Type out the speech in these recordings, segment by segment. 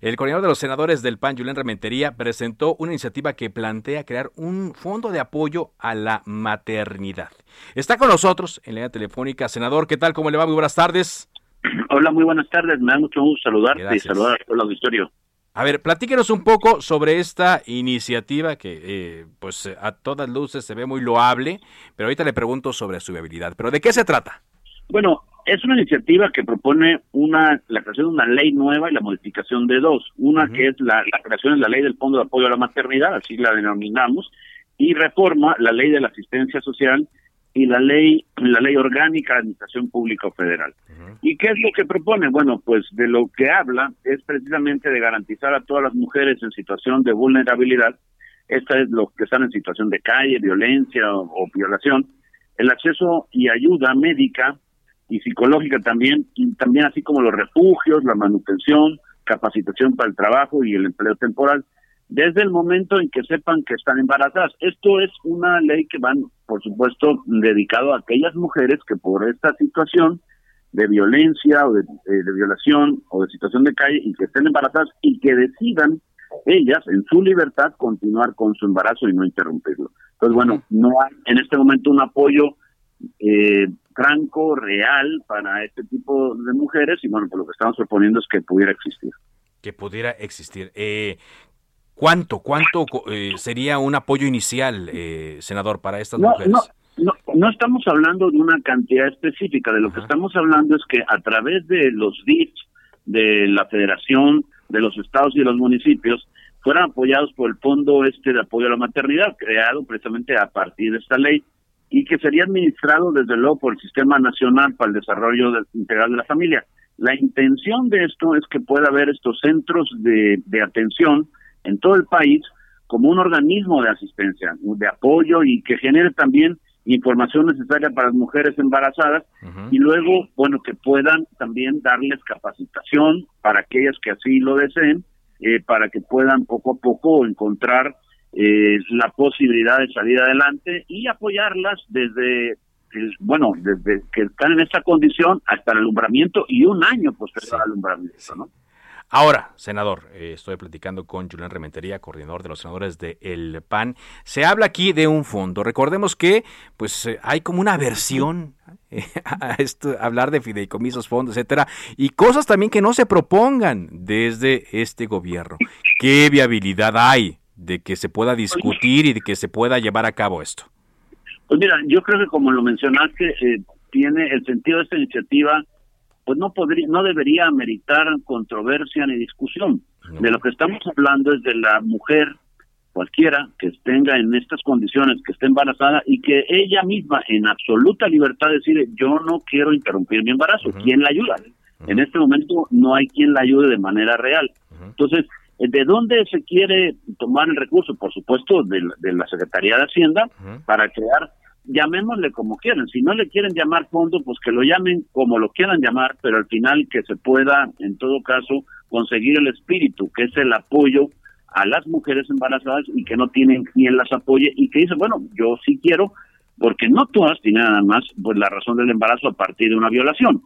El coordinador de los senadores del PAN, Julián Rementería, presentó una iniciativa que plantea crear un fondo de apoyo a la maternidad. Está con nosotros en la línea telefónica. Senador, ¿qué tal? ¿Cómo le va? Muy buenas tardes. Hola, muy buenas tardes. Me da mucho gusto saludarte y saludar a todo el auditorio. A ver, platíquenos un poco sobre esta iniciativa que, eh, pues, a todas luces se ve muy loable, pero ahorita le pregunto sobre su viabilidad. ¿Pero de qué se trata? Bueno, es una iniciativa que propone una la creación de una ley nueva y la modificación de dos. Una que es la, la creación de la ley del Fondo de Apoyo a la Maternidad, así la denominamos, y reforma la ley de la asistencia social y la ley la ley orgánica de administración pública federal. ¿Y qué es lo que propone? Bueno, pues de lo que habla es precisamente de garantizar a todas las mujeres en situación de vulnerabilidad, esta es los que están en situación de calle, violencia o, violación, el acceso y ayuda médica y psicológica también, y también así como los refugios, la manutención, capacitación para el trabajo y el empleo temporal, desde el momento en que sepan que están embarazadas. Esto es una ley que van, por supuesto, dedicado a aquellas mujeres que por esta situación de violencia o de, eh, violación o de situación de calle y que estén embarazadas y que decidan ellas en su libertad continuar con su embarazo y no interrumpirlo. Entonces, bueno, no hay en este momento un apoyo eh, franco, real para este tipo de mujeres y bueno, pues lo que estamos proponiendo es que pudiera existir. Que pudiera existir. Eh, ¿Cuánto, cuánto eh, sería un apoyo inicial, eh, senador, para estas mujeres? No, no, estamos hablando de una cantidad específica, de lo que estamos hablando es que a través de los DIF, de la federación, de los estados y de los municipios, fueran apoyados por el Fondo Este de Apoyo a la Maternidad, creado precisamente a partir de esta ley, y que sería administrado desde luego por el Sistema Nacional para el Desarrollo Integral de la Familia. La intención de esto es que pueda haber estos centros de, de atención en todo el país como un organismo de asistencia, de apoyo y que genere también información necesaria para las mujeres embarazadas y luego, bueno, que puedan también darles capacitación para aquellas que así lo deseen, eh, para que puedan poco a poco encontrar eh, la posibilidad de salir adelante y apoyarlas desde, bueno, desde que están en esta condición hasta el alumbramiento y un año posterior al alumbramiento, ¿no? Ahora, senador, eh, estoy platicando con Julián Rementería, coordinador de los senadores de El PAN. Se habla aquí de un fondo. Recordemos que pues eh, hay como una aversión eh, a esto, hablar de fideicomisos, fondos, etcétera, y cosas también que no se propongan desde este gobierno. ¿Qué viabilidad hay de que se pueda discutir y de que se pueda llevar a cabo esto? Pues mira, yo creo que como lo mencionaste, tiene el sentido de esta iniciativa pues no podría, no debería meritar controversia ni discusión. De lo que estamos hablando es de la mujer cualquiera que tenga en estas condiciones, que esté embarazada y que ella misma en absoluta libertad decide yo no quiero interrumpir mi embarazo, ¿quién la ayuda? En este momento no hay quien la ayude de manera real. Entonces, ¿de dónde se quiere tomar el recurso? Por supuesto, de, de la Secretaría de Hacienda para crear llamémosle como quieran. Si no le quieren llamar fondo, pues que lo llamen como lo quieran llamar, pero al final que se pueda, en todo caso, conseguir el espíritu, que es el apoyo a las mujeres embarazadas y que no tienen quien las apoye y que dicen, bueno, yo sí quiero, porque no todas tienen nada más pues la razón del embarazo a partir de una violación.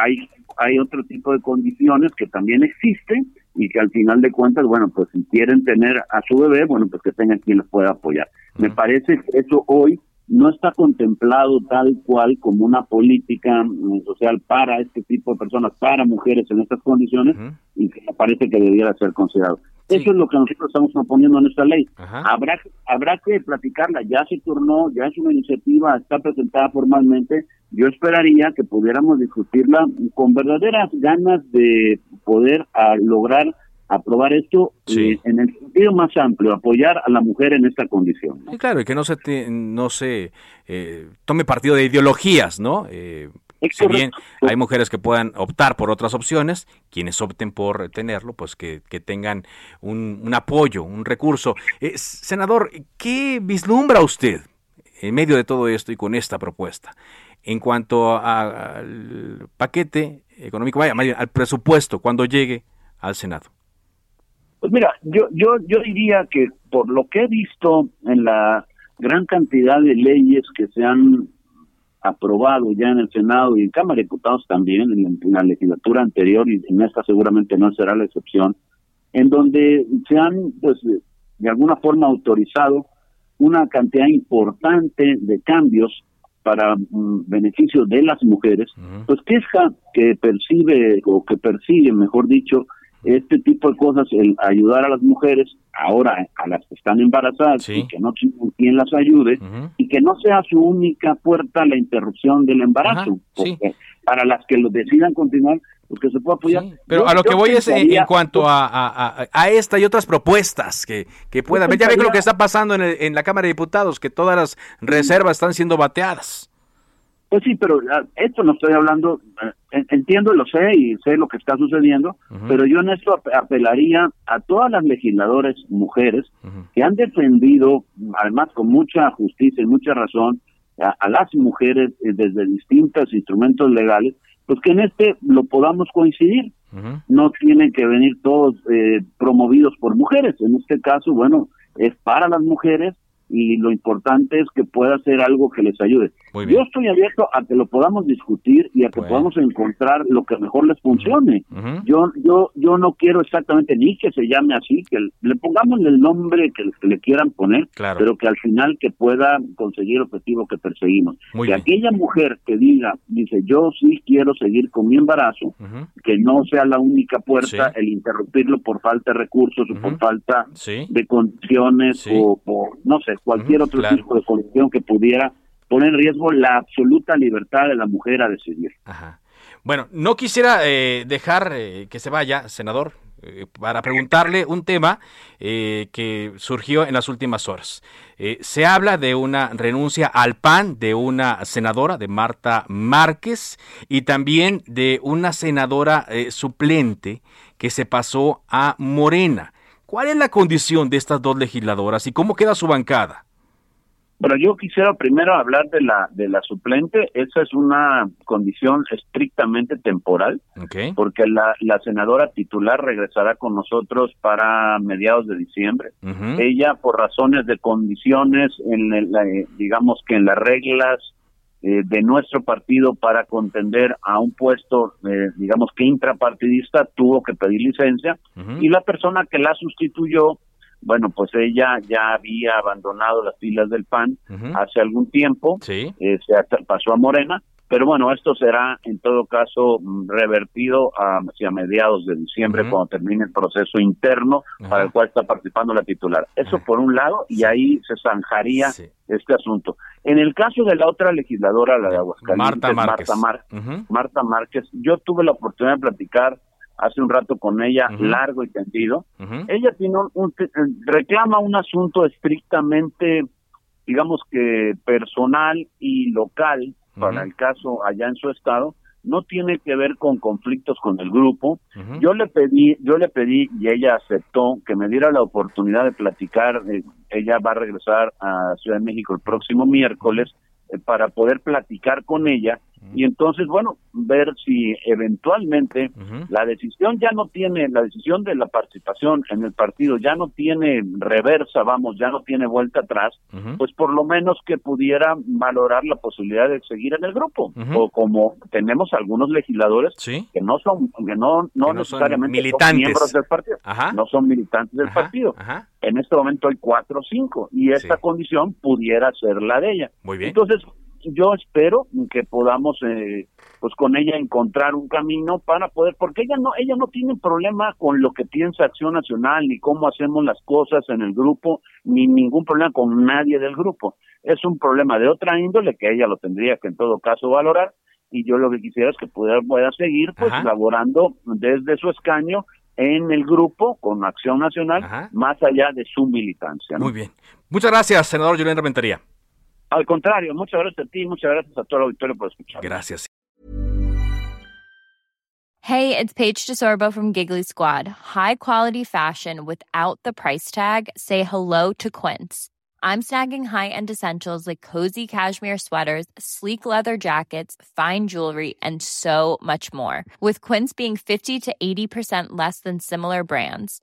Hay hay otro tipo de condiciones que también existen y que al final de cuentas, bueno, pues si quieren tener a su bebé, bueno, pues que tengan quien les pueda apoyar. Me parece que eso hoy no está contemplado tal cual como una política mm, social para este tipo de personas, para mujeres en estas condiciones, y que me parece que debiera ser considerado. Eso es lo que nosotros estamos proponiendo en esta ley. Habrá, habrá que platicarla, ya se turnó, ya es una iniciativa, está presentada formalmente. Yo esperaría que pudiéramos discutirla con verdaderas ganas de poder a, lograr aprobar esto eh, en el sentido más amplio, apoyar a la mujer en esta condición. claro, y que no se, no se eh, tome partido de ideologías, ¿no? Eh, si bien hay mujeres que puedan optar por otras opciones, quienes opten por tenerlo, pues que, tengan un, apoyo, un recurso. Eh, senador, ¿qué vislumbra usted en medio de todo esto y con esta propuesta? En cuanto al paquete económico, vaya, al presupuesto cuando llegue al Senado. Pues mira, yo, yo, yo diría que por lo que he visto en la gran cantidad de leyes que se han aprobado ya en el Senado y en Cámara de Diputados también, en la, legislatura anterior, y en esta seguramente no será la excepción, en donde se han, pues, de alguna forma autorizado una cantidad importante de cambios para mm, beneficio de las mujeres, pues queja que percibe o que persigue, mejor dicho, este tipo de cosas, el ayudar a las mujeres, ahora a las que están embarazadas y que no tienen quien las ayude, y que no sea su única puerta la interrupción del embarazo, porque para las que lo decidan continuar, pues que se pueda apoyar. pero a lo que voy es en, cuanto a, a, esta y otras propuestas que, que pueda haber. Ya ve lo que está pasando en, en la Cámara de Diputados, que todas las reservas están siendo bateadas. Pues sí, pero ah, esto no estoy hablando, eh, entiendo, lo sé y sé lo que está sucediendo, pero yo en esto apelaría a todas las legisladoras mujeres que han defendido, además con mucha justicia y mucha razón, a, las mujeres eh, desde distintos instrumentos legales, pues que en este lo podamos coincidir. No tienen que venir todos eh, promovidos por mujeres. En este caso, bueno, es para las mujeres y lo importante es que pueda ser algo que les ayude. Yo estoy abierto a que lo podamos discutir y a que podamos encontrar lo que mejor les funcione. Yo yo yo no quiero exactamente ni que se llame así, que le pongamos el nombre que, le quieran poner, pero que al final que pueda conseguir el objetivo que perseguimos. que aquella mujer que diga, dice, yo sí quiero seguir con mi embarazo, que no sea la única puerta el interrumpirlo por falta de recursos o por falta de condiciones o por, no sé, cualquier otro tipo de condición que pudiera poner en riesgo la absoluta libertad de la mujer a decidir. Bueno, no quisiera eh, dejar eh, que se vaya, senador, eh, para preguntarle un tema que surgió en las últimas horas. se habla de una renuncia al PAN de una senadora, de Marta Márquez, y también de una senadora suplente que se pasó a Morena. ¿Cuál es la condición de estas dos legisladoras y cómo queda su bancada? Bueno, yo quisiera primero hablar de la de la suplente. Esa es una condición estrictamente temporal, porque la, la senadora titular regresará con nosotros para mediados de diciembre. Ella, por razones de condiciones, en digamos que en las reglas eh, de nuestro partido para contender a un puesto, eh, digamos que intrapartidista, tuvo que pedir licencia. Y la persona que la sustituyó, bueno, pues ella ya había abandonado las filas del PAN hace algún tiempo, eh, se pasó a Morena pero bueno, esto será en todo caso mm, revertido hacia mediados de diciembre cuando termine el proceso interno para el cual está participando la titular. Eso por un lado y ahí se zanjaría este asunto. En el caso de la otra legisladora, la de Aguascalientes, Marta Márquez, Marta, Márquez yo tuve la oportunidad de platicar hace un rato con ella largo y tendido. Ella tiene un, reclama un asunto estrictamente digamos que personal y local para el caso allá en su estado no tiene que ver con conflictos con el grupo. Yo le pedí, yo le pedí y ella aceptó que me diera la oportunidad de platicar. Eh, ella va a regresar a Ciudad de México el próximo miércoles eh, para poder platicar con ella y entonces, bueno, ver si eventualmente la decisión ya no tiene, la decisión de la participación en el partido ya no tiene reversa, vamos, ya no tiene vuelta atrás, pues por lo menos que pudiera valorar la posibilidad de seguir en el grupo. O como tenemos algunos legisladores que no son, que no, no, necesariamente militantes. son miembros del partido, no son militantes del partido. En este momento hay cuatro o cinco y esta condición pudiera ser la de ella. Muy bien. Entonces, yo espero que podamos eh, pues con ella encontrar un camino para poder porque ella no ella no tiene problema con lo que piensa Acción Nacional ni cómo hacemos las cosas en el grupo ni ningún problema con nadie del grupo. Es un problema de otra índole que ella lo tendría que en todo caso valorar y yo lo que quisiera es que pueda, pueda seguir pues laborando desde su escaño en el grupo con Acción Nacional más allá de su militancia muy bien. Muchas gracias senador Julián Rementería al contrario, muchas gracias a ti, muchas gracias a todo el auditorio por escuchar. Gracias. Hey, it's Paige DeSorbo from Giggly Squad. High quality fashion without the price tag. Say hello to Quince. I'm snagging high-end essentials like cozy cashmere sweaters, sleek leather jackets, fine jewelry, and so much more. With Quince being 50 to 80% less than similar brands.